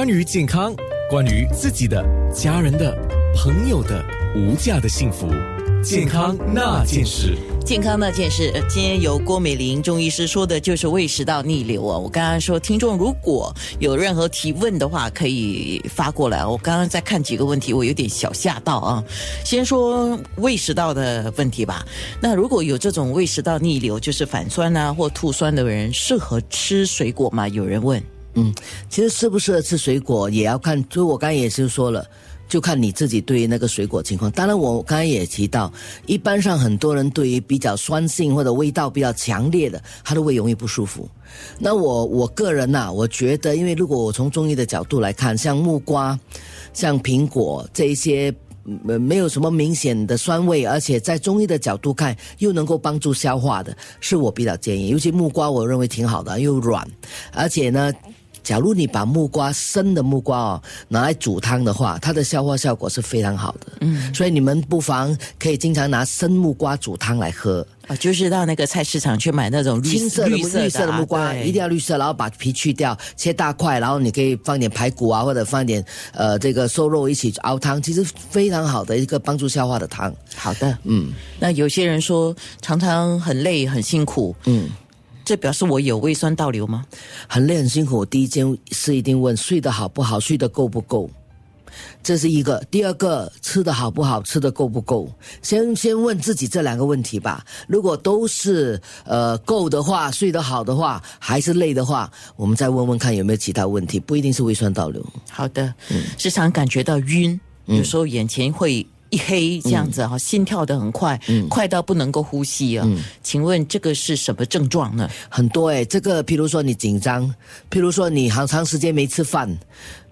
关于健康，关于自己的、家人的、朋友的无价的幸福，健康那件事。健康那件事，今天由郭美玲中医师说的就是胃食道逆流啊。我刚刚说，听众如果有任何提问的话，可以发过来。我刚刚在看几个问题，我有点小吓到啊。先说胃食道的问题吧。那如果有这种胃食道逆流，就是反酸啊或吐酸的人，适合吃水果吗？有人问。嗯，其实适不适合吃水果也要看，就我刚才也是说了，就看你自己对于那个水果情况。当然，我刚才也提到，一般上很多人对于比较酸性或者味道比较强烈的，他的胃容易不舒服。那我我个人呐、我觉得，因为如果我从中医的角度来看，像木瓜、像苹果这一些。呃，没有什么明显的酸味，而且在中医的角度看，又能够帮助消化的，是我比较建议。尤其木瓜，我认为挺好的，又软，而且呢，假如你把木瓜生的木瓜哦拿来煮汤的话，它的消化效果是非常好的。嗯，所以你们不妨可以经常拿生木瓜煮汤来喝。啊，就是到那个菜市场去买那种绿青色的绿绿色的啊木瓜，一定要绿色，然后把皮去掉，切大块，然后你可以放点排骨啊，或者放点呃这个瘦肉一起熬汤，其实非常好的一个帮助消化的汤。好的，嗯，那有些人说常常很累很辛苦，嗯，这表示我有胃酸倒流吗？很累很辛苦，第一件事一定问睡得好不好，睡得够不够。这是一个，第二个吃的好不好，吃的够不够？先先问自己这两个问题吧。如果都是呃够的话，睡得好的话，还是累的话，我们再问问看有没有其他问题，不一定是胃酸倒流。好的，时常感觉到晕，有时候眼前会一黑这样子哈，心跳的很快，快到不能够呼吸啊。请问这个是什么症状呢？很多诶，这个譬如说你紧张，譬如说你好长时间没吃饭，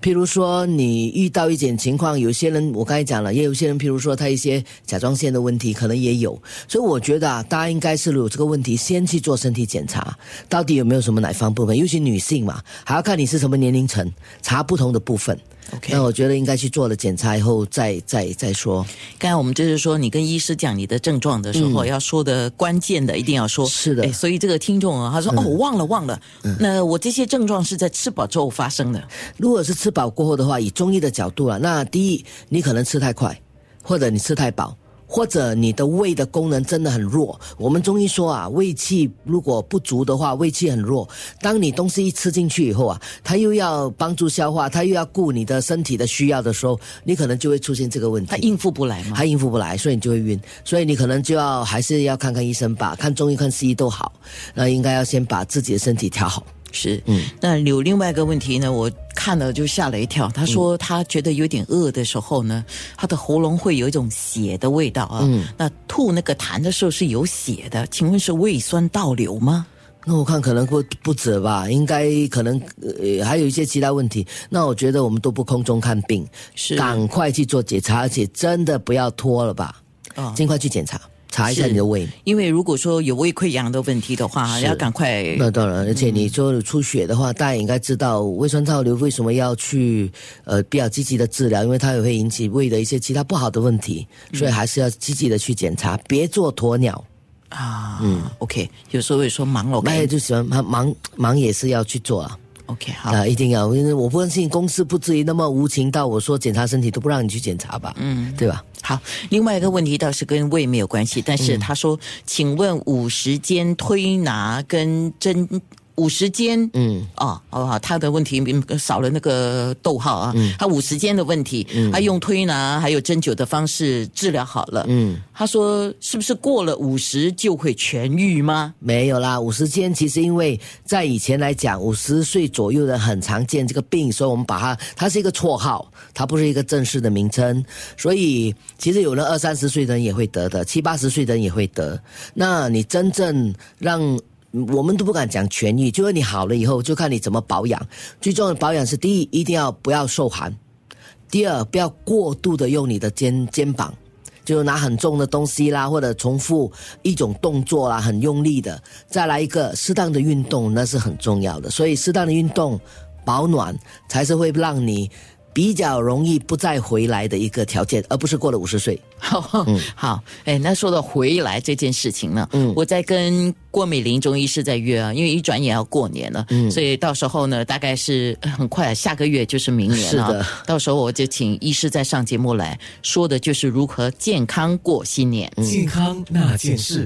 譬如说你遇到一点情况，有些人我刚才讲了，也有些人譬如说他一些甲状腺的问题可能也有，所以我觉得啊，大家应该是有这个问题，先去做身体检查，到底有没有什么哪方部分，尤其女性嘛，还要看你是什么年龄层，查不同的部分。OK 那我觉得应该去做了检查以后再再再说。刚才我们就是说，你跟医师讲你的症状的时候，要说的关键的一定要说。是的哎所以这个听众啊，他说、哦，我忘了忘了，那我这些症状是在吃饱之后发生的。如果是吃饱过后的话，以中医的角度啊，那第一，你可能吃太快，或者你吃太饱，或者你的胃的功能真的很弱。我们中医说啊，胃气如果不足的话，胃气很弱。当你东西一吃进去以后啊，它又要帮助消化，它又要顾你的身体的需要的时候，你可能就会出现这个问题。它应付不来嘛？它应付不来，所以你就会晕，所以你可能就要还是要看看医生吧，看中医看西医都好，那应该要先把自己的身体调好。是，嗯，那有另外一个问题呢，我看了就吓了一跳。他说他觉得有点饿的时候呢，他的喉咙会有一种血的味道啊，嗯，那吐那个痰的时候是有血的，请问是胃酸倒流吗？那我看可能不不止吧，应该可能呃还有一些其他问题。那我觉得我们都不空中看病，是。赶快去做检查，而且真的不要拖了吧，哦。尽快去检查，查一下你的胃。因为如果说有胃溃疡的问题的话，是要赶快那当然，而且你说有出血的话，大家也应该知道胃酸倒流为什么要去呃比较积极的治疗，因为它也会引起胃的一些其他不好的问题，所以还是要积极的去检查，别做鸵鸟。啊，嗯，OK，有时候会说忙了那就喜欢忙忙忙也是要去做啊。OK，好，啊，一定要，因为我不相信公司不至于那么无情到我说检查身体都不让你去检查吧，嗯，对吧？好，另外一个问题倒是跟胃没有关系，但是他说，请问五十间推拿跟针五十间，嗯，哦，好不好？他的问题嗯少了那个逗号啊，他五十间的问题，他用推拿还有针灸的方式治疗好了，嗯，他说是不是过了五十就会痊愈吗？没有啦，五十间其实因为在以前来讲，五十岁左右的很常见这个病，所以我们把它，它是一个绰号，它不是一个正式的名称。所以其实有人二三十岁的人也会得的，七八十岁的人也会得。那你真正让我们都不敢讲痊愈，就是你好了以后，就看你怎么保养。最重要的保养是第一，一定要不要受寒；第二，不要过度的用你的肩肩膀。就拿很重的东西啦，或者重复一种动作啦，很用力的。再来一个适当的运动，那是很重要的。所以适当的运动、保暖，才是会让你比较容易不再回来的一个条件，而不是过了五十岁。好，好，哎，那说到回来这件事情呢，嗯我在跟郭美玲中医师在约啊，因为一转眼要过年了，嗯所以到时候呢，大概是呃很快，下个月就是明年了是的，到时候我就请医师再上节目来说的就是如何健康过新年。健康那件事。